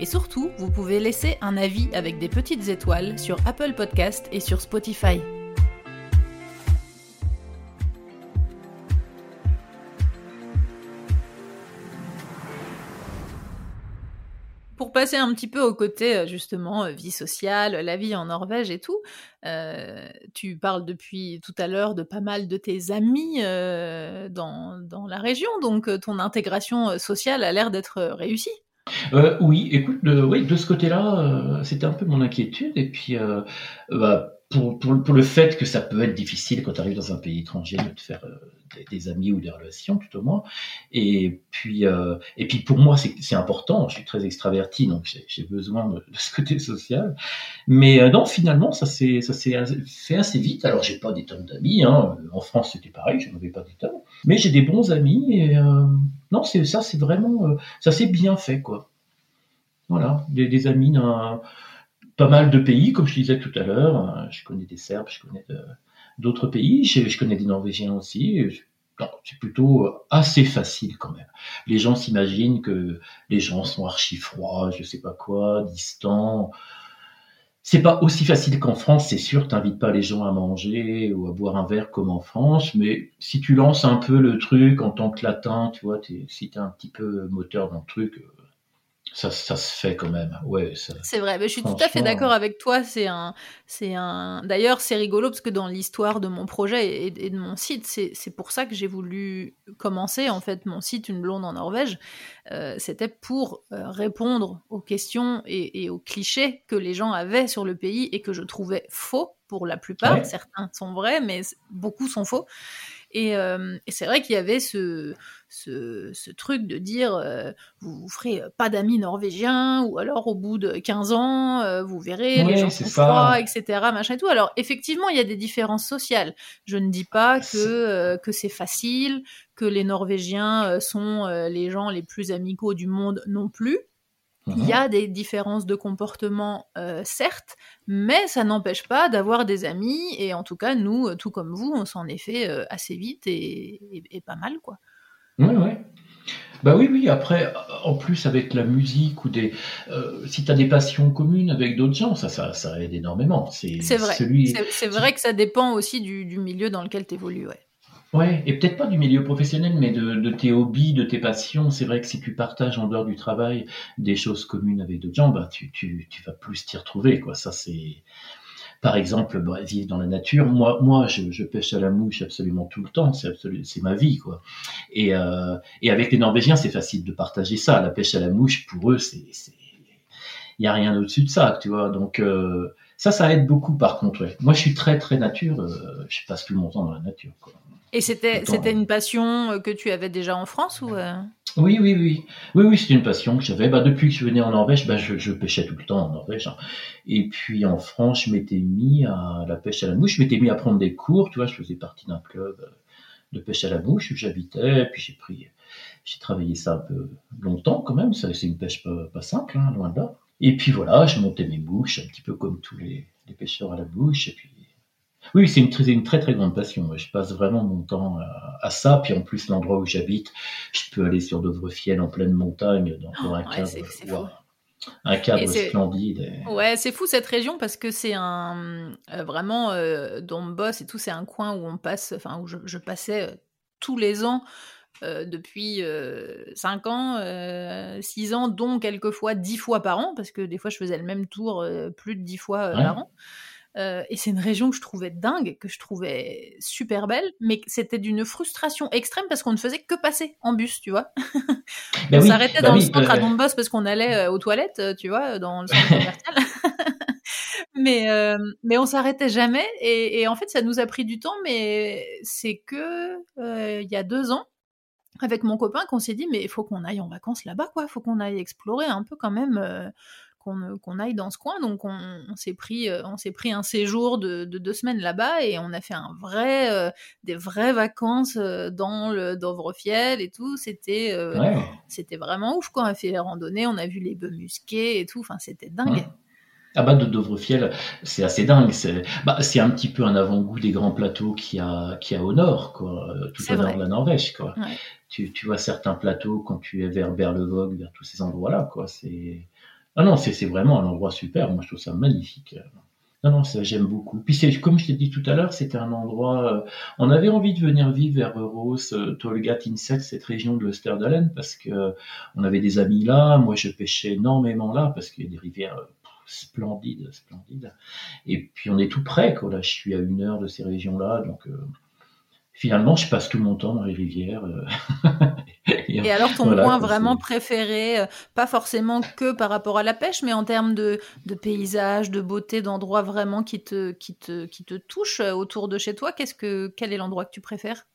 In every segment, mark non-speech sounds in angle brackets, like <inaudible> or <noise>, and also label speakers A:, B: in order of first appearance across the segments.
A: Et surtout, vous pouvez laisser un avis avec des petites étoiles sur Apple Podcast et sur Spotify. Pour passer un petit peu au côté euh, justement euh, vie sociale, la vie en Norvège et tout, euh, tu parles depuis tout à l'heure de pas mal de tes amis dans, dans, la région, donc ton intégration sociale a l'air d'être réussie.
B: Euh, oui, écoute, de, oui, de ce côté-là, euh, c'était un peu mon inquiétude. Et puis, euh, bah, pour, pour, pour, le fait que ça peut être difficile quand tu arrives dans un pays étranger de te faire des, des, amis ou des relations, tout au moins. Et puis, et puis pour moi, c'est important. Je suis très extraverti, donc j'ai besoin de, ce côté social. Mais non, finalement, ça s'est fait assez vite. Alors, j'ai pas des tonnes d'amis. Hein. En France, c'était pareil, je n'en avais pas des tonnes. Mais j'ai des bons amis. Et non, ça, c'est vraiment, ça s'est bien fait, quoi. Voilà, des, amis dans pas mal de pays, comme je disais tout à l'heure. Je connais des Serbes, je connais d'autres pays, je, connais des Norvégiens aussi. C'est plutôt assez facile quand même. Les gens s'imaginent que les gens sont archi froids, je sais pas quoi, distants. C'est pas aussi facile qu'en France, c'est sûr. T'invites pas les gens à manger ou à boire un verre comme en France, mais si tu lances un peu le truc en tant que latin, tu vois, es, si t'es un petit peu moteur dans le truc, ça, ça, se fait quand même. Ouais,
A: c'est vrai, mais je suis tout à fait d'accord avec toi. C'est un, c'est un. D'ailleurs, c'est rigolo parce que dans l'histoire de mon projet et, de mon site, c'est pour ça que j'ai voulu commencer en fait mon site Une blonde en Norvège. Euh, C'était pour euh, répondre aux questions et, et, aux clichés que les gens avaient sur le pays et que je trouvais faux pour la plupart. Certains sont vrais, mais beaucoup sont faux. Et, euh, et c'est vrai qu'il y avait ce, ce, ce, truc de dire euh, vous, vous ferez pas d'amis norvégiens ou alors au bout de 15 ans euh, vous verrez les gens sont froids etc machin et tout. Alors effectivement il y a des différences sociales. Je ne dis pas que euh, que c'est facile que les norvégiens sont les gens les plus amicaux du monde non plus il y a des différences de comportement, euh, certes, mais ça n'empêche pas d'avoir des amis. Et en tout cas, nous, tout comme vous, on s'en est fait euh, assez vite et, et, et, pas mal, quoi.
B: Ouais, ouais. Bah oui, oui. Après, en plus avec la musique ou des, euh, si tu as des passions communes avec d'autres gens, ça, ça, ça aide énormément.
A: C'est vrai. Celui... C'est vrai que ça dépend aussi du, du milieu dans lequel tu évolues, ouais.
B: Ouais, et peut-être pas du milieu professionnel, mais de, de, tes hobbies, de tes passions. C'est vrai que si tu partages en dehors du travail des choses communes avec d'autres gens, bah tu, tu, tu vas plus t'y retrouver, quoi. Ça c'est, par exemple, bah, vivre dans la nature. Moi, moi, je, je, pêche à la mouche absolument tout le temps. C'est c'est ma vie, quoi. Et, euh, et avec les Norvégiens, c'est facile de partager ça. La pêche à la mouche, pour eux, c'est, il y a rien au-dessus de ça, tu vois. Donc euh, ça, ça aide beaucoup, par contre. Ouais. Moi, je suis très, très nature. Euh, je passe tout mon temps dans la nature, quoi.
A: Et c'était c'était une passion euh, que tu avais déjà en France ou euh?
B: Oui, oui, oui. Oui, oui, c'était une passion que j'avais. Bah, depuis que je venais en Norvège, bah, je, je, pêchais tout le temps en Norvège. Hein. Et puis en France, je m'étais mis à la pêche à la mouche. Je m'étais mis à prendre des cours. Tu vois, je faisais partie d'un club de pêche à la mouche où j'habitais. Puis j'ai pris, j'ai travaillé ça un peu longtemps quand même. C'est une pêche pas, pas simple, hein, loin de là. Et puis voilà, je montais mes mouches, un petit peu comme tous les, les pêcheurs à la mouche. Et puis oui, c'est une, une, très très grande passion. Je passe vraiment mon temps à, à ça. Puis en plus, l'endroit où j'habite, je peux aller sur Dovrefiel en pleine montagne, dans oh, un ouais, cadre, un cadre splendide.
A: Et... Ouais, c'est fou cette région parce que c'est un euh, vraiment euh, Dombos et tout, c'est un coin où on passe, enfin où je, je passais euh, tous les ans. Euh, depuis 5 ans, 6 ans, dont quelquefois 10 fois par an, parce que des fois je faisais le même tour plus de 10 fois ouais. par an. Euh, et c'est une région que je trouvais dingue, que je trouvais super belle, mais c'était d'une frustration extrême parce qu'on ne faisait que passer en bus, tu vois. Ben <laughs> on oui, s'arrêtait bah dans oui, le centre euh... à Dombos parce qu'on allait euh, aux toilettes, euh, tu vois, dans le centre commercial. <laughs> mais, euh, mais on s'arrêtait jamais et, et, en fait ça nous a pris du temps, mais c'est que il y a deux ans, avec mon copain, qu'on s'est dit mais il faut qu'on aille en vacances là-bas, quoi, il faut qu'on aille explorer un peu quand même qu'on aille dans ce coin. Donc on, s'est pris, on s'est pris un séjour de, deux semaines là-bas et on a fait un vrai, des vraies vacances dans le Dovrefiel et tout. C'était, c'était vraiment ouf quoi. On a fait les randonnées, on a vu les bœufs musqués et tout. Enfin, c'était dingue.
B: Ah bah de Dovrefiel, c'est assez dingue. C'est bah, c'est un petit peu un avant-goût des grands plateaux qu'il y a, y a au nord, quoi, tout au nord de la Norvège. Quoi. Tu, tu, vois certains plateaux quand tu es vers Berlevåg, vers tous ces endroits-là. Quoi. C'est... Ah non, c'est, vraiment un endroit super. Moi, je trouve ça magnifique. Non, non, ça j'aime beaucoup. Puis c'est comme je t'ai dit tout à l'heure, c'était un endroit. Euh, on avait envie de venir vivre vers Rose, euh, Tolga, Tinset, cette région de l'Österdalen, parce que on avait des amis là. Moi, je pêchais énormément là parce qu'il y a des rivières splendide, splendide. Et puis on est tout près, quoi. Là, je suis à une heure de ces régions-là, donc euh, finalement, je passe tout mon temps dans les rivières. Euh. <laughs>
A: et, alors, ton point vraiment préféré, euh, pas forcément que par rapport à la pêche, mais en termes de, de paysage, de beauté, d'endroits vraiment qui te, qui te, qui te touchent autour de chez toi, qu'est-ce que, quel est l'endroit que tu préfères?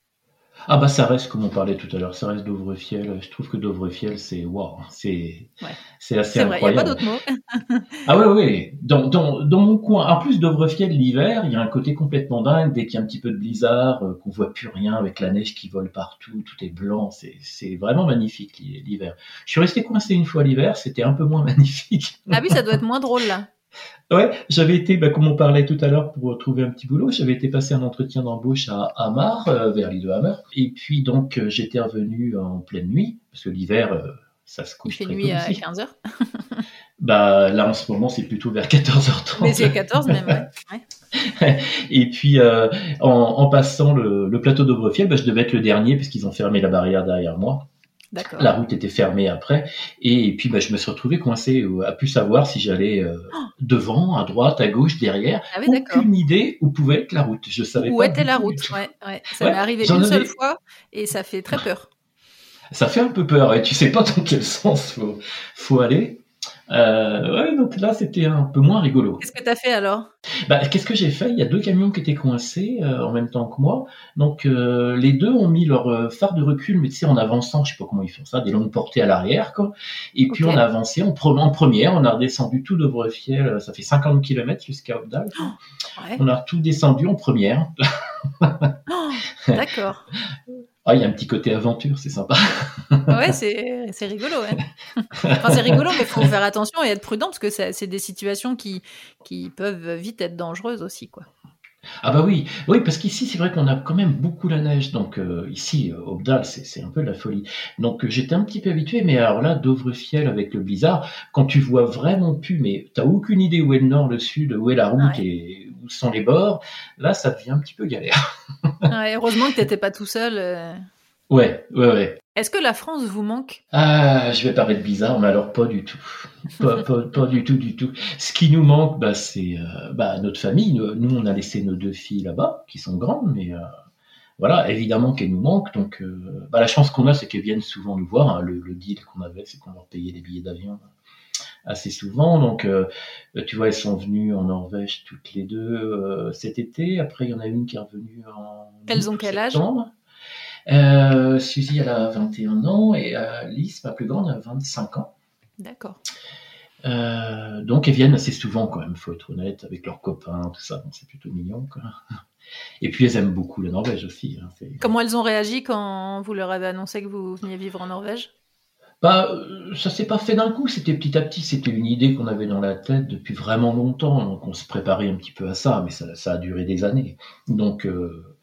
B: Ah bah ça reste comme on parlait tout à l'heure, ça reste Dovrefiel. Je trouve que Dovrefiel c'est waouh, c'est c'est assez incroyable. Il n'y a pas d'autres mots. <laughs> ah oui oui, dans, dans, dans mon coin, en plus Dovrefiel l'hiver, il y a un côté complètement dingue dès qu'il y a un petit peu de blizzard, euh, qu'on voit plus rien avec la neige qui vole partout, tout est blanc, c'est c'est vraiment magnifique l'hiver. Je suis resté coincé une fois l'hiver, c'était un peu moins <laughs> magnifique.
A: Ah oui, ça doit être moins drôle là.
B: Ouais, j'avais été, bah, comme on parlait tout à l'heure pour trouver un petit boulot, j'avais été passer un entretien d'embauche à Hamar, euh, vers l'île de Hamar. Et puis donc euh, j'étais revenu en pleine nuit, parce que l'hiver, euh, ça se couche
A: Il fait nuit à 15h <laughs> <laughs>
B: Bah là en ce moment c'est plutôt vers 14h30.
A: Mais c'est 14 même, ouais. <laughs>
B: et puis en, en, passant le, le plateau d'Aubrefiel, bah, je devais être le dernier puisqu'ils ont fermé la barrière derrière moi. La route était fermée après. Et, puis, bah, je me suis retrouvé coincé euh, à plus savoir si j'allais euh, oh. devant, à droite, à gauche, derrière. Ah Aucune idée où pouvait être la route. Je savais
A: où était la route. Ouais, ouais. Ça m'est arrivé une seule fois et ça fait très peur.
B: Ça fait un peu peur et tu sais pas dans quel <laughs> sens faut, faut aller. Euh, ouais, donc là, c'était un peu moins rigolo.
A: Qu'est-ce que tu as fait alors?
B: Bah, Qu'est-ce que j'ai fait? Il y a deux camions qui étaient coincés euh, en même temps que moi. Donc, euh, les deux ont mis leur euh, phare de recul, mais tu sais, en avançant, je sais pas comment ils font ça, des longues portées à l'arrière, quoi. Et puis, on a avancé en, en, première, on a redescendu tout de Brefiel, ça fait 50 km jusqu'à Obdal. Oh, on a tout descendu en première.
A: oh, D'accord. <laughs>
B: Ah, il y a un petit côté aventure, c'est sympa.
A: ouais, c'est rigolo. Enfin, c'est rigolo, mais il faut faire attention et être prudent parce que c'est des situations qui, qui peuvent vite être dangereuses aussi. quoi.
B: Ah bah oui, oui parce qu'ici c'est vrai qu'on a quand même beaucoup la neige, donc euh, ici au Obdal c'est un peu de la folie. Donc euh, j'étais un petit peu habitué, mais alors là Dovrefiel avec le blizzard, quand tu vois vraiment plus, mais t'as aucune idée où est le nord, le sud, où est la route et sont les bords, là ça devient un petit peu galère. <laughs>
A: heureusement que t'étais pas tout seul. Euh.
B: Ouais, ouais, ouais.
A: Est-ce que la France vous manque?
B: Ah, je vais paraître bizarre, mais alors pas du tout. Pas, pas, du tout, du tout. Ce qui nous manque, bah, c'est euh, bah, notre famille. Nous, on a laissé nos deux filles là-bas, qui sont grandes, mais euh, voilà, évidemment qu'elles nous manquent. Donc, euh, bah, la chance qu'on a, c'est qu'elles viennent souvent nous voir. Hein. Le, deal qu'on avait, c'est qu'on leur payait des billets d'avion assez souvent. Donc, tu vois, elles sont venues en Norvège toutes les deux cet été. Après, il y en a une qui est revenue en.
A: Elles ont quel âge?
B: euh, Suzy, elle a 21 ans et euh, Lise, ma plus grande, a 25 ans.
A: D'accord.
B: Euh, donc, elles viennent assez souvent quand même, faut être honnête, avec leurs copains, tout ça. c'est plutôt mignon. Quoi. Et puis, elles aiment beaucoup la Norvège aussi. Hein,
A: Comment elles ont réagi quand vous leur avez annoncé que vous veniez vivre en Norvège?
B: Bah, ça s'est pas fait d'un coup, c'était petit à petit, c'était une idée qu'on avait dans la tête depuis vraiment longtemps, donc on se préparait un petit peu à ça, mais ça, ça a duré des années. Donc, euh,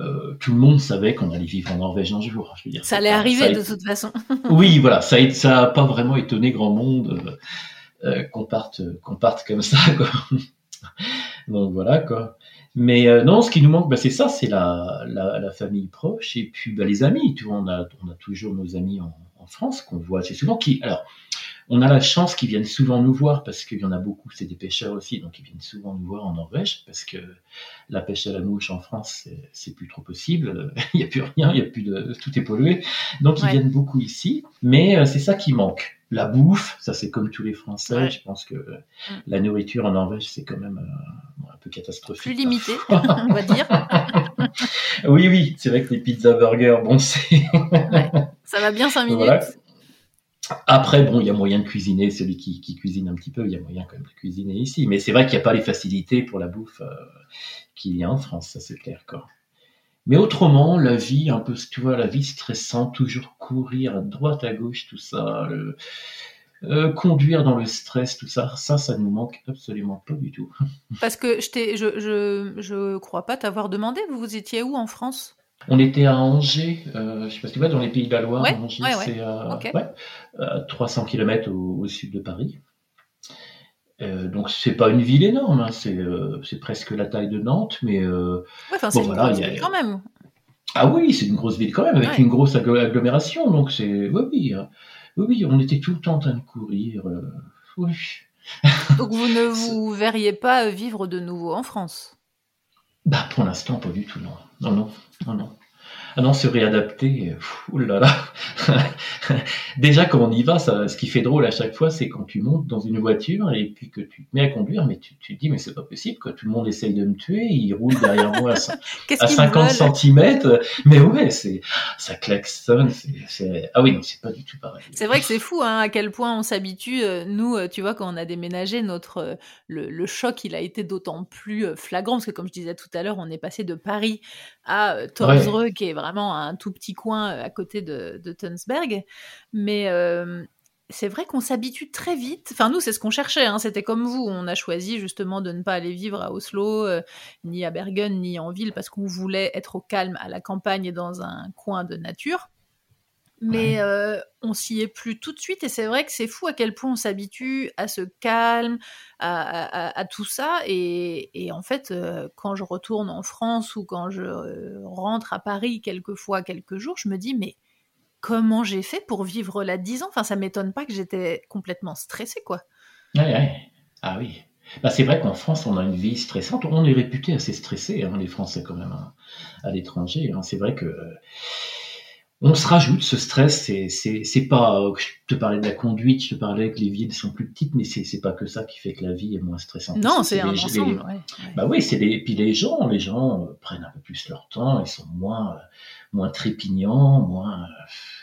B: euh, tout le monde savait qu'on allait vivre en Norvège un jour.
A: Je veux dire, ça allait arriver de toute façon. <laughs>
B: oui, voilà, ça n'a pas vraiment étonné grand monde euh, qu'on parte, qu'on parte comme ça. Quoi. <laughs> Donc voilà quoi. Mais non, ce qui nous manque, bah, c'est ça, c'est la, la, la, famille proche et puis bah, les amis. Tu vois, on a, on a toujours nos amis en France qu'on voit assez souvent. Qui, alors, on a la chance qu'ils viennent souvent nous voir parce qu'il y en a beaucoup, c'est des pêcheurs aussi, donc ils viennent souvent nous voir en Norvège parce que la pêche à la mouche en France, c'est plus trop possible. <laughs> il n'y a plus rien, il y a plus de, tout est pollué. Donc ils viennent beaucoup ici, mais euh, c'est ça qui manque. La bouffe, ça c'est comme tous les Français. Je pense que mm. la nourriture en Norvège c'est quand même euh, un peu catastrophique.
A: Plus limité, on va dire. <laughs>
B: oui, oui, c'est vrai que les pizzas burgers, bon c'est. <laughs>
A: Ça va bien cinq minutes.
B: Après, bon, il y a moyen de cuisiner, celui qui, cuisine un petit peu, il y a moyen quand même de cuisiner ici. Mais c'est vrai qu'il n'y a pas les facilités pour la bouffe euh, qu'il y a en France, ça c'est clair. Quoi. Mais autrement, la vie, un peu, tu vois, la vie stressante, toujours courir à droite, à gauche, tout ça, euh, conduire dans le stress, tout ça, ça, ça nous manque absolument pas du tout. <laughs>
A: Parce que je, je, je, je crois pas t'avoir demandé, vous, vous étiez où en France?
B: On était à Angers, euh, je sais pas si tu vois, dans les Pays de la Loire. Angers, c'est à 300 km au, sud de Paris. Euh, donc c'est pas une ville énorme, hein, euh, c'est presque la taille de Nantes, mais
A: euh, c'est une grosse ville quand même.
B: Ah oui, c'est une grosse ville quand même, avec une grosse agglomération, donc c'est oui, oui, hein. oui, oui, on était tout le temps en train de courir. oui. <laughs>
A: donc vous ne vous verriez pas vivre de nouveau en France?
B: Bah pour l'instant pas du tout, non, non, non, non, non. Ah non, se réadapter, oulala. <laughs> Déjà, quand on y va, ça, ce qui fait drôle à chaque fois, c'est quand tu montes dans une voiture et puis que tu te mets à conduire, mais tu, tu te dis, mais c'est pas possible, que tout le monde essaye de me tuer, il roule derrière moi à, 50 <laughs> cm. Mais ouais, c'est, ça klaxonne, c'est, ah oui, non, c'est pas du tout pareil.
A: C'est vrai que c'est fou, hein, à quel point on s'habitue. Euh, nous, euh, tu vois, quand on a déménagé, notre, euh, le, choc, il a été d'autant plus flagrant, parce que comme je disais tout à l'heure, on est passé de Paris à Torsreux, qui est vraiment un tout petit coin euh, à côté de, de Tunsberg. Mais euh, c'est vrai qu'on s'habitue très vite. Enfin, nous, c'est ce qu'on cherchait. Hein. C'était comme vous. On a choisi justement de ne pas aller vivre à Oslo, euh, ni à Bergen, ni en ville, parce qu'on voulait être au calme, à la campagne et dans un coin de nature. Mais euh, on s'y est plus tout de suite et c'est vrai que c'est fou à quel point on s'habitue à ce calme, à, tout ça. Et, en fait, euh, quand je retourne en France ou quand je euh, rentre à Paris quelquefois quelques jours, je me dis mais comment j'ai fait pour vivre là 10 ans? Enfin, ça m'étonne pas que j'étais complètement stressée, quoi.
B: Ah oui. Bah, c'est vrai qu'en France, on a une vie stressante. On est réputé assez stressé, hein, les Français quand même, hein, à l'étranger. Hein. C'est vrai que on se rajoute ce stress. C'est pas. Euh, je te parlais de la conduite, je te parlais que les villes sont plus petites, mais c'est c'est pas que ça qui fait que la vie est moins stressante.
A: Non, c'est un ensemble.
B: Bah oui, c'est les puis les gens, les gens euh, prennent un peu plus leur temps, ils sont moins euh, moins trépignants, moins.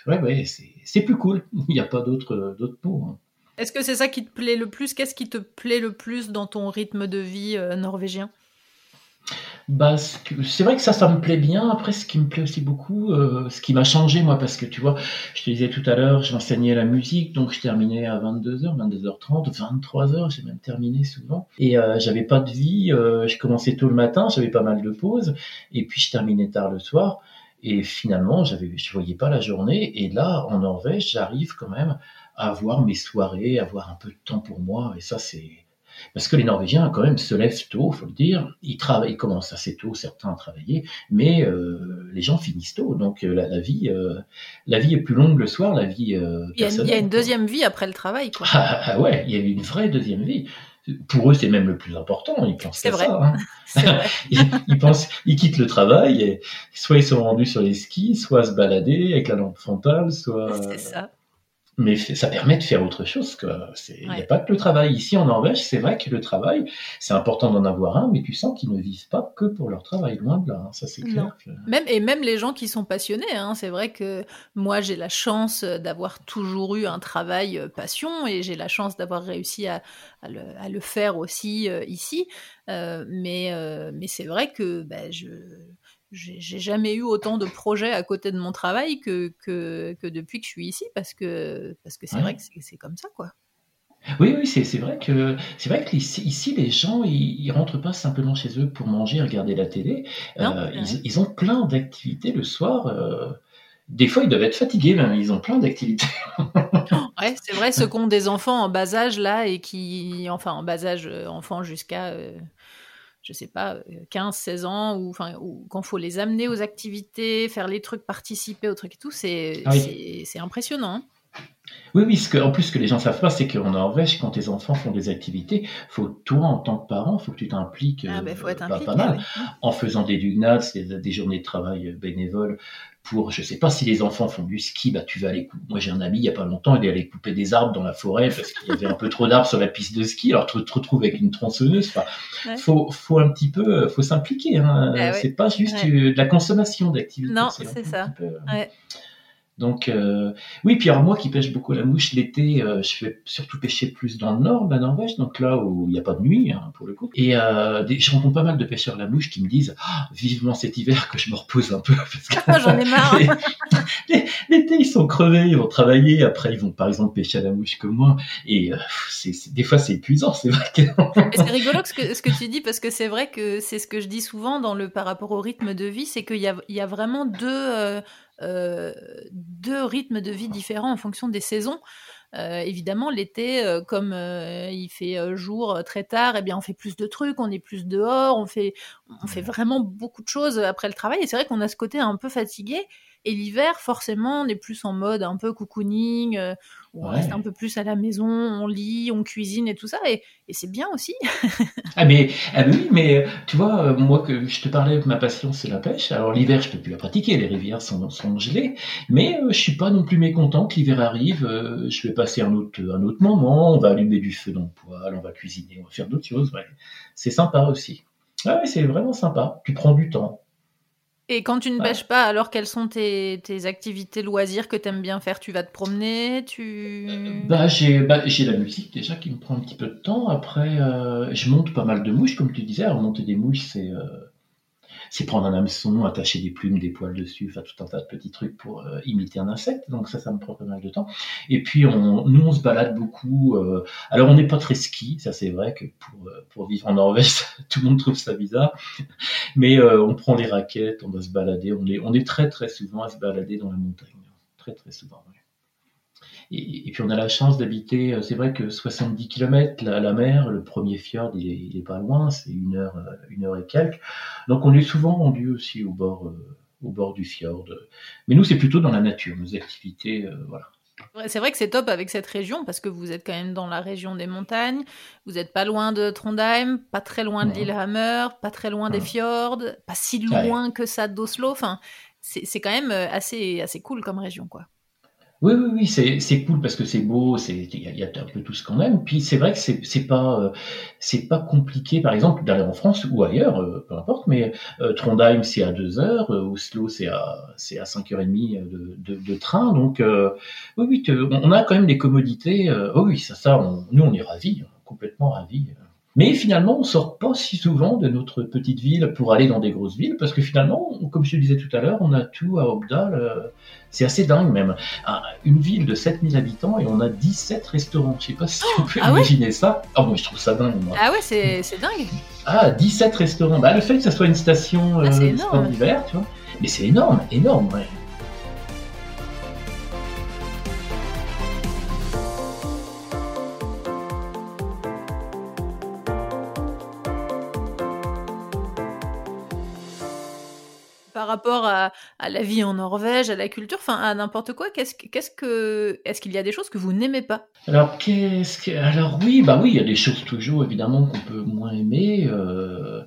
B: ouais ouais, c'est c'est plus cool. <laughs> Il n'y a pas d'autres d'autres mots. Hein.
A: Est-ce que c'est ça qui te plaît le plus? Qu'est-ce qui te plaît le plus dans ton rythme de vie norvégien?
B: Bah, c'est vrai que ça, ça me plaît bien. Après, ce qui me plaît aussi beaucoup, euh, ce qui m'a changé, moi, parce que tu vois, je te disais tout à l'heure, j'enseignais la musique, donc je terminais à 22h, 22h30, 23h, j'ai même terminé souvent. Et euh, j'avais pas de vie, euh, je commençais tôt le matin, j'avais pas mal de pauses, et puis je terminais tard le soir. Et finalement, j'avais, je voyais pas la journée. Et là, en Norvège, j'arrive quand même à avoir mes soirées, à avoir un peu de temps pour moi. Et ça, c'est parce que les Norvégiens, quand même, se lèvent tôt, faut le dire. Ils travaillent, ils commencent assez tôt, certains à travailler, mais euh, les gens finissent tôt. Donc euh, la, vie, euh, la vie est plus longue le soir. La vie.
A: Euh, il, y a, il y a une deuxième vie après le travail, quoi.
B: Ah, ah, ouais, il y a une vraie deuxième vie. Pour eux, c'est même le plus important. Ils pensent à vrai. ça. Hein. <laughs> <laughs> ils, pensent, ils quittent le travail et soit ils sont rendus sur les skis, soit se balader avec la lampe frontale, soit.
A: C'est ça
B: mais ça permet de faire autre chose. Il n'y a pas que le travail. Ici en Norvège, c'est vrai que le travail, c'est important d'en avoir un, mais tu sens qu'ils ne vivent pas que pour leur travail, loin de là. Hein. ça, c'est clair.
A: Même, et même les gens qui sont passionnés, hein, c'est vrai que moi, j'ai la chance d'avoir toujours eu un travail euh, passion et j'ai la chance d'avoir réussi à, à, le, à, le, faire aussi euh, ici. Euh, mais euh, mais c'est vrai que ben, je j'ai jamais eu autant de projets à côté de mon travail que, que, que depuis que je suis ici, parce que parce que c'est vrai que c'est comme ça, quoi.
B: Oui, oui, c'est vrai que c'est vrai que ici, les gens ils, ils, rentrent pas simplement chez eux pour manger, regarder la télé. Euh, ils, ils, ont plein d'activités le soir. Euh, des fois, ils doivent être fatigués, même. Ils ont plein d'activités. <laughs>
A: ouais, c'est vrai, ceux qui ont des enfants en bas âge là et qui, enfin, en bas âge, euh, enfants jusqu'à je sais pas, 15, 16 ans, ou, enfin, ou quand faut les amener aux activités, faire les trucs, participer aux trucs et tout, c'est ah c'est impressionnant.
B: Oui, oui, ce que, en plus, ce que les gens savent pas, c'est qu'en Norvège, quand tes enfants font des activités, faut toi, en tant que parent, faut que tu t'impliques
A: ah, ben,
B: euh, pas, mal, en faisant des lugnats, des, des, journées de travail bénévoles, pour, je sais pas, si les enfants font du ski, bah tu vas aller couper. Moi j'ai un ami il y a pas longtemps, il est allé couper des arbres dans la forêt parce qu'il y avait un peu trop d'arbres sur la piste de ski. Alors tu te retrouves avec une tronçonneuse. Enfin, faut, faut un petit peu, faut s'impliquer. Hein. Ah c'est pas juste de la consommation d'activité.
A: Non, c'est ça.
B: Euh, Donc euh, oui, puis alors moi qui pêche beaucoup la mouche l'été, euh, je fais surtout pêcher plus dans le nord la Norvège, donc là où il n'y a pas de nuit hein, pour le coup. Et euh, je rencontre pas mal de pêcheurs la mouche qui me disent ah, vivement cet hiver que je me repose un peu <laughs> parce que
A: ah, j'en ai marre. <laughs>
B: l'été ils sont crevés, ils vont travailler, après ils vont par exemple pêcher à la mouche comme moi, et euh, c'est, des fois c'est épuisant, c'est vrai. Que...
A: c'est rigolo ce que, ce que tu dis parce que c'est vrai que c'est ce que je dis souvent dans le par rapport au rythme de vie, c'est qu'il y a, il y a vraiment deux euh, deux rythmes de vie différents en fonction des saisons. Euh, évidemment, l'été, euh, comme il fait jour très tard, eh bien, on fait plus de trucs, on est plus dehors, on fait, on fait vraiment beaucoup de choses après le travail. Et c'est vrai qu'on a ce côté un peu fatigué. Et l'hiver, forcément, on est plus en mode un peu cocooning, euh, on reste un peu plus à la maison, on lit, on cuisine et tout ça, et, c'est bien aussi. <laughs>
B: ah, mais, ah oui, mais tu vois, euh, moi, que je te parlais, ma passion, c'est la pêche. Alors l'hiver, je peux plus la pratiquer, les rivières sont, sont gelées, mais euh, je suis pas non plus mécontent que l'hiver arrive. je vais passer un autre, un autre moment, on va allumer du feu dans le poêle, on va cuisiner, on va faire d'autres choses. Ouais. C'est sympa aussi. Ah oui, c'est vraiment sympa. Tu prends du temps.
A: Et quand tu ne pêches pas, alors quelles sont tes, tes activités loisirs que tu aimes bien faire? Tu vas te promener tu...
B: bah, j'ai, bah, la musique déjà qui me prend un petit peu de temps. Après, euh, je monte pas mal de mouches, comme tu disais. Alors, monter des mouches, c'est, euh, c'est prendre un hameçon, attacher des plumes, des poils dessus, faire tout un tas de petits trucs pour euh, imiter un insecte. Donc ça, ça me prend pas mal de temps. Et puis on, nous, on se balade beaucoup. Euh, alors on n'est pas très ski, ça c'est vrai que pour, euh, pour vivre en Norvège, <laughs> tout le monde trouve ça bizarre. Mais on prend les raquettes, on va se balader. On est, on est très très souvent à se balader dans la montagne, très très souvent. Et, puis on a la chance d'habiter, euh, c'est vrai que 70 km la mer, le premier fjord il est, pas loin, c'est une heure, euh, une heure et quelques. Donc on est souvent rendu aussi au bord, euh, au bord du fjord. Mais nous c'est plutôt dans la nature, nos activités, voilà.
A: C'est vrai que c'est top avec cette région parce que vous êtes quand même dans la région des montagnes, vous n'êtes pas loin de Trondheim, pas très loin de Lillehammer, pas très loin des fjords, pas si loin que ça d'Oslo. Enfin, c'est quand même assez, assez cool comme région, quoi.
B: Oui, oui, oui, c'est, c'est cool parce que c'est beau, c'est il y, a un peu tout ce qu'on aime. Puis c'est vrai que c'est, c'est pas euh, c'est pas compliqué, par exemple, d'aller en France ou ailleurs, euh, peu importe. Mais euh, Trondheim c'est à deux heures, Oslo c'est à c'est à cinq heures et demie de, de, de train. Donc oui, oui, on a quand même des commodités. oh oui, ça, ça, on, nous on est ravis, complètement ravis. Mais finalement, on sort pas si souvent de notre petite ville pour aller dans des grosses villes, parce que finalement, comme je te disais tout à l'heure, on a tout à Obdal. Euh, c'est assez dingue même. Une ville de 7000 habitants et on a 17 restaurants. Je sais pas si on peut ah imaginer ça. Ah moi je trouve ça dingue. Moi.
A: Ah ouais, c'est dingue.
B: Ah, 17 restaurants. Bah, le fait que ça soit une station ah, euh, d'hiver, tu vois. Mais c'est énorme, énorme, ouais.
A: Rapport à, la vie en Norvège, à la culture, enfin à n'importe quoi, qu'est-ce, qu'est-ce que, est-ce qu'il y a des choses que vous n'aimez pas?
B: Alors qu'est-ce que, alors oui, bah oui, il y a des choses toujours évidemment qu'on peut moins aimer. Euh,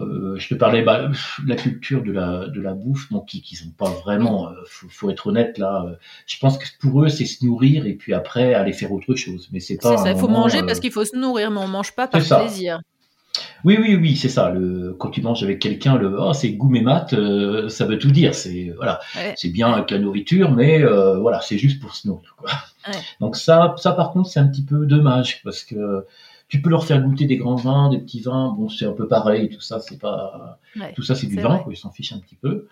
B: euh, je te parlais bah, la culture de la de la bouffe, bon, qui qui sont pas vraiment, euh, faut, être honnête là. je pense que pour eux c'est se nourrir et puis après aller faire autre chose, mais c'est pas.
A: ça, il faut manger parce qu'il faut se nourrir, mais on mange pas par plaisir.
B: Oui, oui, oui, c'est ça. Le, quand tu manges avec quelqu'un, le oh, c'est goût mat, euh, ça veut tout dire. C'est voilà, c'est bien avec la nourriture, mais euh, voilà, c'est juste pour se nourrir. Quoi. Donc ça, ça par contre, c'est un petit peu dommage parce que tu peux leur faire goûter des grands vins, des petits vins. Bon, c'est un peu pareil. Tout ça, c'est pas, tout ça, c'est du vin. Quoi, ils s'en fichent un petit peu.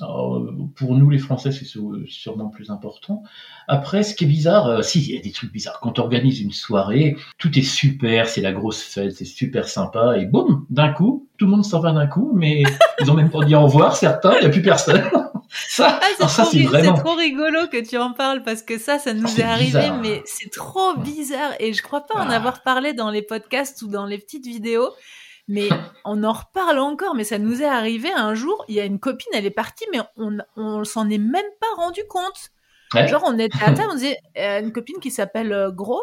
B: Alors, pour nous, les Français, c'est sûrement plus important. Après, ce qui est bizarre, euh, si, il y a des trucs bizarres. Quand on organise une soirée, tout est super, c'est la grosse fête, c'est super sympa, et boum, d'un coup, tout le monde s'en va d'un coup, mais <laughs> ils ont même pas dit au revoir, certains, il n'y a plus personne. <laughs>
A: ça, ah, ça c'est vraiment... trop rigolo que tu en parles parce que ça, ça nous ah, est, arrivé, mais c'est trop bizarre et je crois pas en ah. avoir parlé dans les podcasts ou dans les petites vidéos. Mais on en reparle encore, mais ça nous est arrivé un jour, il y a une copine, elle est partie, mais on, on s'en est même pas rendu compte. Genre, on était à table, on disait, euh, une copine qui s'appelle euh, Gros,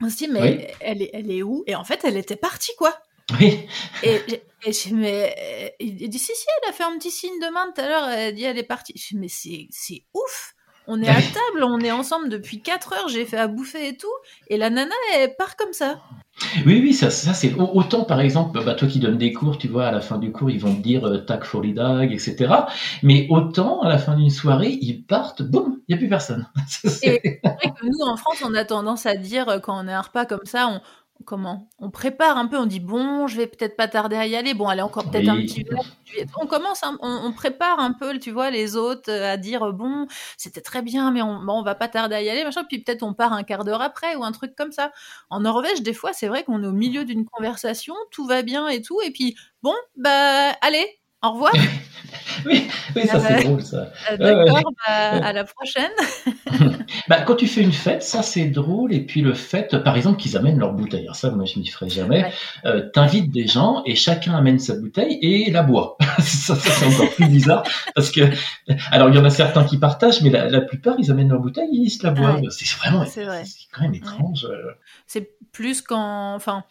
A: on se dit, mais elle, est, elle est où? Et en fait, elle était partie, quoi.
B: Oui.
A: Et, et je, mais, il dit, si, si, elle a fait un petit signe de main tout à l'heure, elle dit, elle est partie. Je mais c'est, c'est ouf on est à table, on est ensemble depuis 4 heures, j'ai fait à bouffer et tout, et la nana, elle part comme ça.
B: Oui, oui, ça, ça c'est autant par exemple, bah, toi qui donnes des cours, tu vois, à la fin du cours, ils vont te dire euh, tac for dag, etc. Mais autant à la fin d'une soirée, ils partent, boum, il n'y a plus personne. <laughs>
A: Et vrai que nous, en France, on a tendance à dire euh, quand on a un repas comme ça, on, comment? On prépare un peu, on dit bon, je vais peut-être pas tarder à y aller. Bon, allez encore peut-être un petit peu. On commence, on, prépare un peu, tu vois, les autres euh, à dire bon, c'était très bien, mais on, bon, on va pas tarder à y aller, machin. Puis peut-être on part un quart d'heure après ou un truc comme ça. En Norvège, des fois, c'est vrai qu'on est au milieu d'une conversation, tout va bien et tout, et puis bon, bah allez, au revoir. <laughs>
B: oui, oui, ça c'est drôle ça.
A: Euh, d'accord, bah, à la prochaine. <laughs>
B: bah, quand tu fais une fête, ça c'est drôle. Et puis le fait, par exemple, qu'ils amènent leur bouteille. Alors ça, moi je m'y ferai jamais. Euh, T'invites des gens et chacun amène sa bouteille et la boit. <laughs> ça, ça c'est encore plus bizarre parce que, alors il y en a certains qui partagent, mais la, plupart ils amènent leur bouteille et ils se la boivent. C'est vraiment, c'est quand même étrange. Euh.
A: C'est plus quand, enfin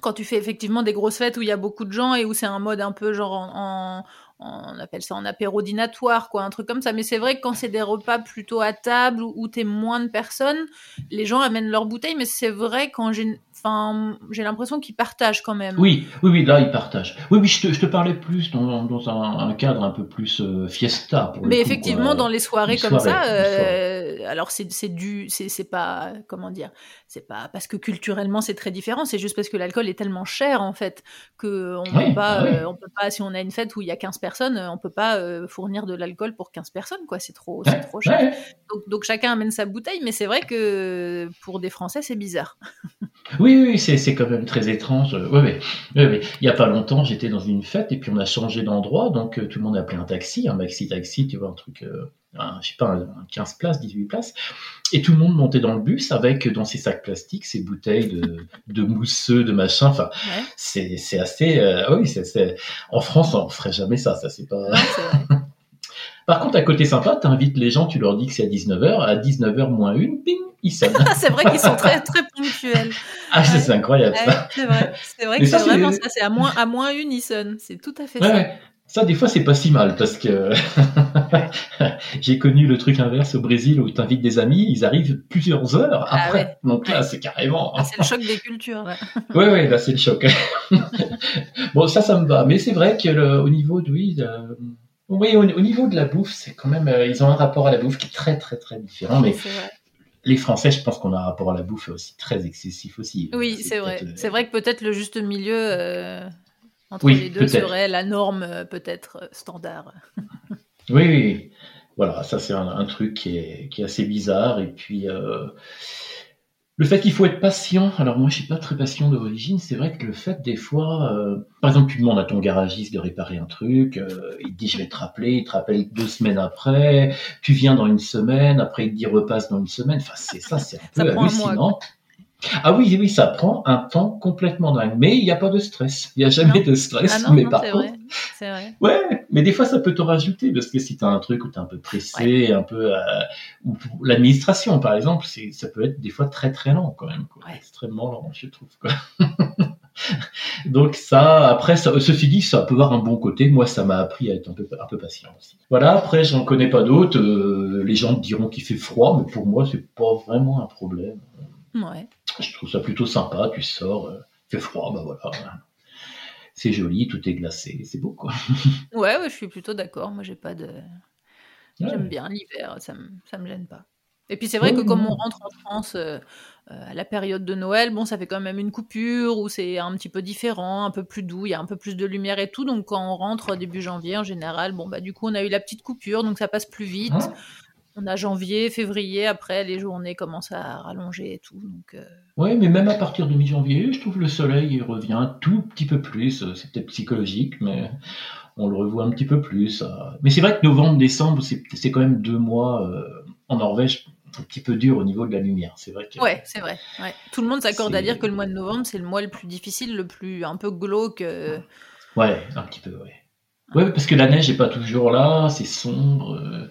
A: quand tu fais effectivement des grosses fêtes où il y a beaucoup de gens et où c'est un mode un peu genre en, on appelle ça en apéro dînatoire, quoi, un truc comme ça. Mais c'est vrai que quand c'est des repas plutôt à table où, t'es moins de personnes, les gens amènent leur bouteille. Mais c'est vrai quand j'ai, enfin, j'ai l'impression qu'ils partagent quand même.
B: Oui, oui, oui, là ils partagent. Oui, oui, je te, je te parlais plus dans, dans un, cadre un peu plus euh, fiesta. Pour
A: mais effectivement, dans les soirées comme ça, euh, alors c'est, c'est du, c'est, c'est pas, comment dire, c'est pas parce que culturellement c'est très différent. C'est juste parce que l'alcool est tellement cher en fait que on peut pas, euh, on peut pas, si on a une fête où il y a 15 personnes personnes, euh, on peut pas euh, fournir de l'alcool pour 15 personnes, quoi. C'est trop, trop cher. Donc, chacun amène sa bouteille, mais c'est vrai que pour des Français, c'est bizarre.
B: oui, oui, c'est quand même très étrange. Oui, oui. oui, Il y a pas longtemps, j'étais dans une fête et puis on a changé d'endroit, donc euh, tout le monde a appelé un taxi, un maxi taxi, tu vois, un truc. Un, je sais pas, un 15 places, 18 places. Et tout le monde montait dans le bus avec, dans ses sacs plastiques, ses bouteilles de, de mousseux, de machin. Enfin, c'est, c'est assez, oui, c'est, en France, on ferait jamais ça, ça c'est pas. <laughs> Par contre, à côté sympa, tu invites les gens, tu leur dis que c'est à 19h, à 19h moins une, ping, ils sonnent. <laughs>
A: c'est vrai qu'ils sont très, très ponctuels.
B: Ah, c'est incroyable
A: ça. C'est vrai, c'est vrai que c'est vraiment ça, c'est à moins, à moins une, ils sonnent. C'est tout à fait ça.
B: Ça, des fois, c'est pas si mal parce que <laughs> j'ai connu le truc inverse au Brésil où tu invites des amis, ils arrivent plusieurs heures ah après. Donc là, c'est carrément.
A: Ah, c'est le choc des cultures.
B: Oui, <laughs> oui, là, c'est le choc. <laughs> bon, ça, ça me va. Mais c'est vrai qu'au niveau de, oui, oui, au, niveau de la bouffe, c'est quand même, euh, ils ont un rapport à la bouffe qui est très, très, très différent. Mais les Français, je pense qu'on a un rapport à la bouffe aussi très excessif aussi.
A: Oui, c'est vrai. C'est vrai que peut-être le juste milieu. Euh, entre les deux serait la norme euh, peut-être euh, standard. <laughs>
B: oui, oui, voilà, ça c'est un, truc qui est, qui est, assez bizarre. Et puis euh, le fait qu'il faut être patient. Alors moi je suis pas très patient d'origine. C'est vrai que le fait des fois, par exemple tu demandes à ton garagiste de réparer un truc, il te dit je vais te rappeler, il te rappelle deux semaines après. Tu viens dans une semaine, après il te dit repasse dans une semaine. Enfin c'est ça, c'est un peu hallucinant. Ah oui, oui, ça prend un temps complètement dingue. Mais il n'y a pas de stress. Il n'y a jamais de stress.
A: Ah
B: mais
A: par contre, vrai.
B: Ouais, mais des fois ça peut te rajouter parce que si tu as un truc où tu es un peu pressé, un peu, euh, ou l'administration par exemple, ça peut être des fois très très lent quand même, quoi. extrêmement lent, je trouve. Quoi. <laughs> Donc ça, après, ça, ceci dit, ça peut avoir un bon côté. Moi, ça m'a appris à être un peu, un peu patient aussi. Voilà. Après, j'en connais pas d'autres. Euh, les gens diront qu'il fait froid, mais pour moi, c'est pas vraiment un problème.
A: Ouais.
B: Je trouve ça plutôt sympa. Tu sors, euh, il fait froid, bah voilà. C'est joli, tout est glacé, c'est beau quoi. <laughs>
A: ouais, ouais, je suis plutôt d'accord. Moi, j'ai pas de. J'aime bien l'hiver, ça me, ça me gêne pas. Et puis c'est vrai que comme on rentre en France euh, euh, à la période de Noël, bon, ça fait quand même une coupure où c'est un petit peu différent, un peu plus doux, il y a un peu plus de lumière et tout. Donc quand on rentre début janvier, en général, bon bah du coup on a eu la petite coupure, donc ça passe plus vite. On a janvier, février, après les journées commencent à rallonger et tout. Donc, euh.
B: Oui, mais même à partir de mi-janvier, je trouve le soleil revient un tout petit peu plus. Euh, c'est peut-être psychologique, mais on le revoit un petit peu plus. Euh. Mais c'est vrai que novembre, décembre, c'est quand même deux mois en Norvège un petit peu dur au niveau de la lumière. C'est vrai. Que...
A: Ouais, c'est vrai. Tout le monde s'accorde à dire que le mois de novembre, c'est le mois le plus difficile, le plus un peu glauque.
B: Ouais, un petit peu, ouais. Ouais, parce que la neige n'est pas toujours là, c'est sombre. Euh.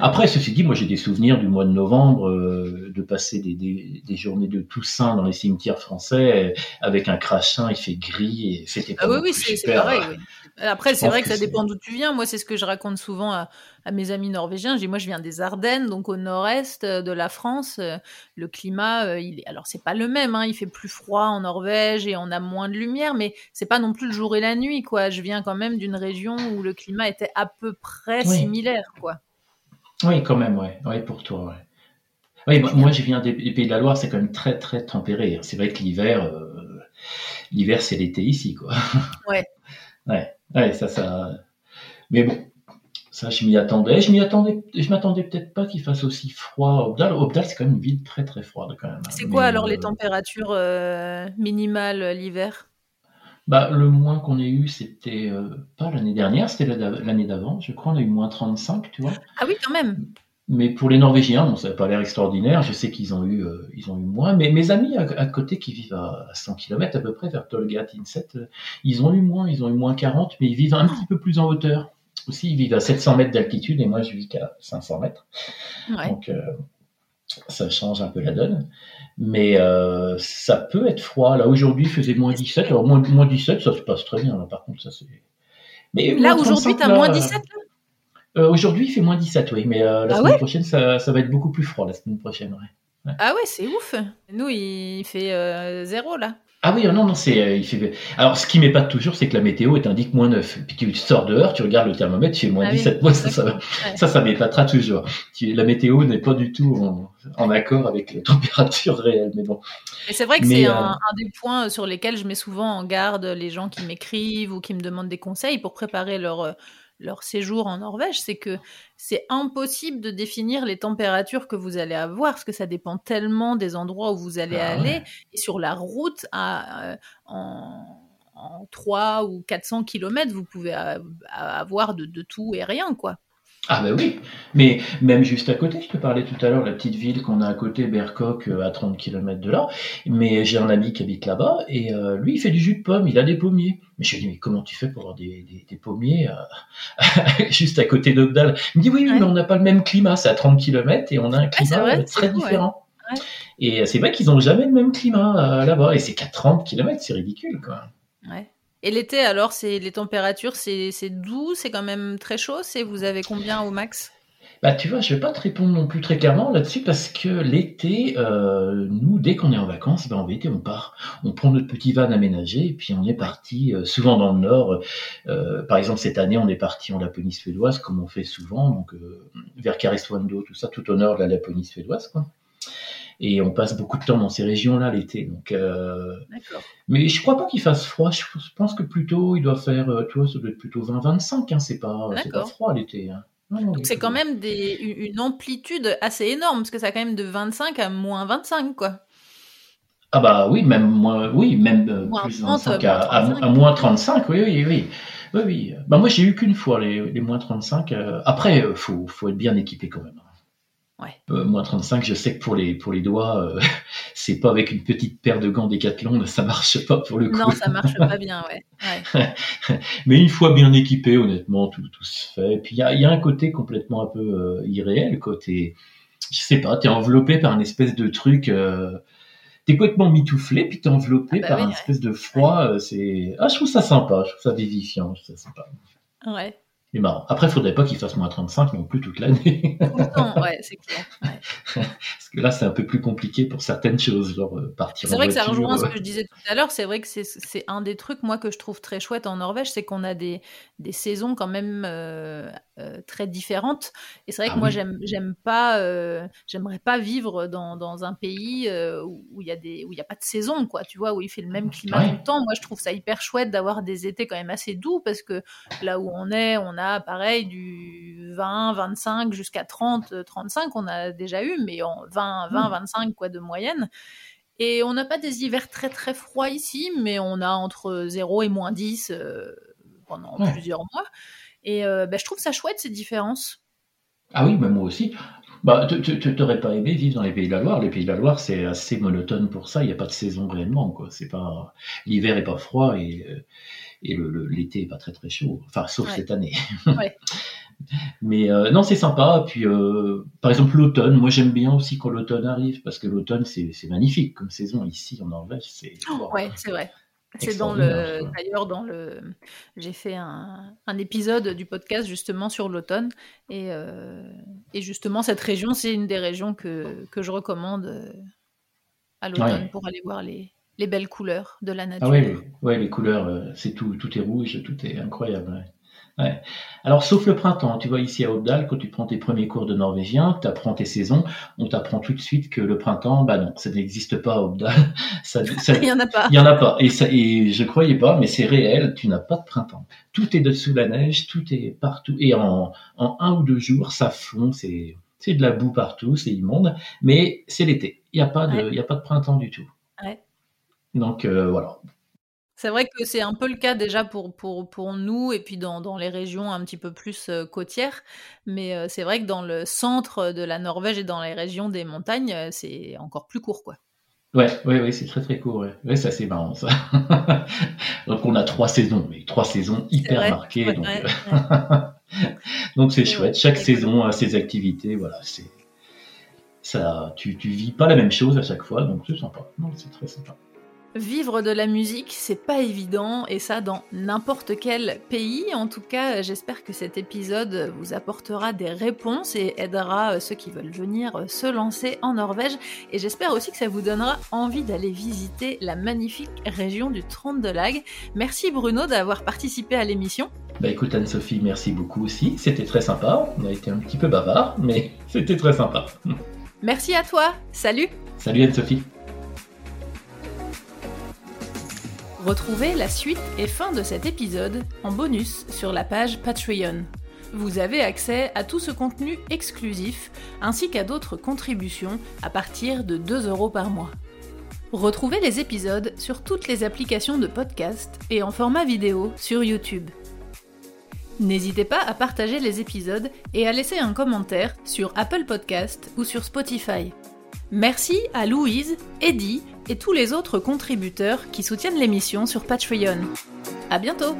B: Après, ceci dit, moi j'ai des souvenirs du mois de novembre, euh, de passer des, des, des, journées de Toussaint dans les cimetières français avec un crachin, il fait gris et c'était
A: ah, oui, oui, c'est pareil. Oui. Après, c'est vrai que, ça dépend d'où tu viens. Moi, c'est ce que je raconte souvent à, mes amis norvégiens. moi, je viens des Ardennes, donc au nord-est de la France. Le climat, il est... alors c'est pas le même. Hein. Il fait plus froid en Norvège et on a moins de lumière, mais c'est pas non plus le jour et la nuit, quoi. Je viens quand même d'une région où le climat était à peu près similaire, quoi.
B: Oui, quand même, ouais. Oui, pour toi, ouais. Oui, moi, je viens des, Pays de la Loire, c'est quand même très, très tempéré. C'est vrai que l'hiver, euh, l'hiver, c'est l'été ici, quoi.
A: Ouais.
B: Ouais, ouais, ça, ça. Mais bon, ça, je m'y attendais. Je m'y attendais, je m'attendais peut-être pas qu'il fasse aussi froid. Obdal, Obdal c'est quand même une ville très, très froide, quand même. Hein.
A: C'est quoi, alors, les euh, températures euh, minimales l'hiver?
B: Bah, le moins qu'on ait eu, c'était pas l'année dernière, c'était l'année d'avant. Je crois on a eu moins 35, tu vois.
A: Ah oui, quand même.
B: Mais pour les Norvégiens, bon, ça n'a pas l'air extraordinaire. Je sais qu'ils ont eu, euh, ils ont eu moins. Mais mes amis à, côté qui vivent à 100 km à peu près vers Tolga, Inset, euh, ils ont eu moins. Ils ont eu moins 40, mais ils vivent un petit peu plus en hauteur. Aussi, ils vivent à 700 mètres d'altitude et moi, je vis qu'à 500 mètres. Donc, euh, ça change un peu la donne. Mais ça peut être froid. Là, aujourd'hui, il faisait moins 17. Alors, moins, moins 17, ça se passe très bien. Là, par contre, ça c'est.
A: Mais là, aujourd'hui, tu as moins 17
B: euh, Aujourd'hui, il fait moins 17, oui, mais euh, la ah semaine prochaine, ça, ça, va être beaucoup plus froid la semaine prochaine. Ouais.
A: Ah ouais, c'est ouf. Nous, il fait euh, zéro là.
B: Ah oui, non, non, c'est, il fait. Alors, ce qui m'épate toujours, c'est que la météo t'indique moins 9. Puis tu sors dehors, tu regardes le thermomètre, tu fais moins 17. Ah Moi, ça, ça, ça, ça m'épatera toujours. La météo n'est pas du tout en, en, accord avec la température réelle, mais bon.
A: Et c'est vrai que c'est un, un, des points sur lesquels je mets souvent en garde les gens qui m'écrivent ou qui me demandent des conseils pour préparer leur leur séjour en Norvège, c'est que c'est impossible de définir les températures que vous allez avoir, parce que ça dépend tellement des endroits où vous allez ah aller. Et sur la route, à, euh, en, 3 ou 400 km, vous pouvez avoir de, de tout et rien, quoi.
B: Ah ben oui, mais même juste à côté, je te parlais tout à l'heure, la petite ville qu'on a à côté, Bercoq, euh, à 30 km de là, mais j'ai un ami qui habite là-bas, et euh, lui, il fait du jus de pomme, il a des pommiers. Mais je lui dis, mais comment tu fais pour avoir des, des, pommiers euh, <laughs> juste à côté d'Obdal Il me dit, oui, oui, mais on n'a pas le même climat, c'est à 30 km, et on a un climat très différent. Et c'est vrai qu'ils n'ont jamais le même climat là-bas, et c'est qu'à 30 km, c'est ridicule, quoi.
A: Ouais. Et l'été, alors, c'est les températures, c'est doux, c'est quand même très chaud. C'est vous avez combien au max?
B: Bah, tu vois, je vais pas te répondre non plus très clairement là-dessus parce que l'été, euh, nous, dès qu'on est en vacances, ben, en été, on part. On prend notre petit van aménagé et puis on est parti euh, souvent dans le nord. Euh, par exemple, cette année, on est parti en Laponie suédoise, comme on fait souvent, donc vers Karesuando, tout ça, tout au nord de la Laponie suédoise. Et on passe beaucoup de temps dans ces régions-là l'été. Donc, euh... mais je crois pas qu'il fasse froid. Je pense que plutôt il doit faire, euh, tu vois, ça doit être plutôt 20-25. Hein. C'est pas, pas froid l'été. Hein.
A: c'est quand même des, une amplitude assez énorme parce que ça a quand même de 25 à moins 25 quoi.
B: Ah bah oui, même moins, oui, même euh, plus 25 à, à, moins 35, oui, oui, oui. Oui, oui. Bah moi j'ai eu qu'une fois les, les moins 35. Euh, après, faut, faut être bien équipé quand même.
A: Ouais.
B: Euh, moins 35, je sais que pour les, pour les doigts, euh, <laughs> c'est pas avec une petite paire de gants décathlon, ça marche pas pour le coup.
A: Non, ça marche pas bien, ouais. <laughs>
B: Mais une fois bien équipé, honnêtement, tout, tout se fait. Et puis il y a, y a, un côté complètement un peu euh, irréel, côté, je sais pas, t'es enveloppé par une espèce de truc, euh, t'es complètement mitouflé, puis t'es enveloppé ah bah par une espèce de froid. C'est, ah, je trouve ça sympa, je trouve ça vivifiant, je trouve ça sympa.
A: Ouais
B: c'est marrant. Après, il faudrait pas qu'il fasse moins 35 non plus toute l'année.
A: ouais, c'est clair. <laughs>
B: Parce que là, c'est un peu plus compliqué pour certaines choses, genre euh, partir
A: C'est vrai que ça rejoint ce que je disais tout à l'heure. C'est vrai que c'est un des trucs, moi, que je trouve très chouette en Norvège, c'est qu'on a des, des saisons quand même euh, euh, très différentes. Et c'est vrai que ah moi, j'aime j'aime pas, j'aimerais pas vivre dans, dans un pays où il y a des, où il y a pas de saison, quoi. Tu vois, où il fait le même climat tout le temps. Moi, je trouve ça hyper chouette d'avoir des étés quand même assez doux parce que là où on est, on a pareil du 20, 25 jusqu'à 30, 35 on a déjà eu, mais en 20, 20, 25 quoi de moyenne. Et on n'a pas des hivers très très froids ici, mais on a entre 0 et moins 10 euh, pendant plusieurs mois. Et euh, bah, je trouve ça chouette ces différences.
B: Ah oui, moi aussi. Bah, tu n'aurais pas aimé vivre dans les Pays de la Loire. Les Pays de la Loire, c'est assez monotone pour ça. Il n'y a pas de saison réellement. Quoi. C'est pas l'hiver est pas froid et euh, et l'été le, est pas très très chaud, enfin sauf cette année. <laughs> Mais euh, non, c'est sympa. Puis euh, par exemple l'automne, moi j'aime bien aussi quand l'automne arrive parce que l'automne c'est magnifique comme saison ici en Norvège. C'est
A: oh, ouais, c'est vrai. C'est dans le. D'ailleurs, dans le. J'ai fait un, un, épisode du podcast justement sur l'automne. Et, euh, et, justement, cette région, c'est une des régions que, que je recommande euh, à l'automne pour aller voir les, les, belles couleurs de la nature.
B: Ah oui, ouais, les couleurs, euh, c'est tout, tout est rouge, tout est incroyable. Ouais. Alors, sauf le printemps, tu vois, ici à Obdal, quand tu prends tes premiers cours de norvégien, tu apprends tes saisons, on t'apprend tout de suite que le printemps, bah non, ça n'existe pas à Obdal. <laughs>
A: Ça, <laughs> il n'y en a pas.
B: Il n'y en a pas. Et, ça, et je croyais pas, mais c'est réel, tu n'as pas de printemps. Tout est dessous la neige, tout est partout. Et en, en un ou deux jours, ça fond, c'est, c'est de la boue partout, c'est immonde, mais c'est l'été. Il n'y a, pas de, y a pas de printemps du tout.
A: Ouais.
B: Donc euh, voilà,
A: c'est vrai que c'est un peu le cas déjà pour, pour, pour nous et puis dans, dans les régions un petit peu plus euh, côtières. Mais euh, c'est vrai que dans le centre de la Norvège et dans les régions des montagnes, euh, c'est encore plus court. quoi.
B: Ouais, ouais, ouais, c'est très très court. Ouais, ouais ça c'est marrant ça. <laughs> donc on a trois saisons, mais trois saisons hyper marquées. donc <laughs> donc c'est chouette. Chaque saison a ses activités. Voilà, c'est ça. Tu tu vis pas la même chose à chaque fois, donc c'est sympa. c'est très sympa.
A: Vivre de la musique, c'est pas évident, et ça dans n'importe quel pays. En tout cas, j'espère que cet épisode vous apportera des réponses et aidera ceux qui veulent venir se lancer en Norvège. Et j'espère aussi que ça vous donnera envie d'aller visiter la magnifique région du Trøndelag. Merci Bruno d'avoir participé à l'émission.
B: Bah écoute Anne-Sophie, merci beaucoup aussi. C'était très sympa. On a été un petit peu bavard, mais <laughs> c'était très sympa.
A: Merci à toi. Salut.
B: Salut Anne-Sophie.
A: Retrouvez la suite et fin de cet épisode en bonus sur la page Patreon. Vous avez accès à tout ce contenu exclusif ainsi qu'à d'autres contributions à partir de 2 euros par mois. Retrouvez les épisodes sur toutes les applications de podcast et en format vidéo sur YouTube. N'hésitez pas à partager les épisodes et à laisser un commentaire sur Apple Podcast ou sur Spotify. Merci à Louise, Eddie et tous les autres contributeurs qui soutiennent l'émission sur Patreon. À bientôt!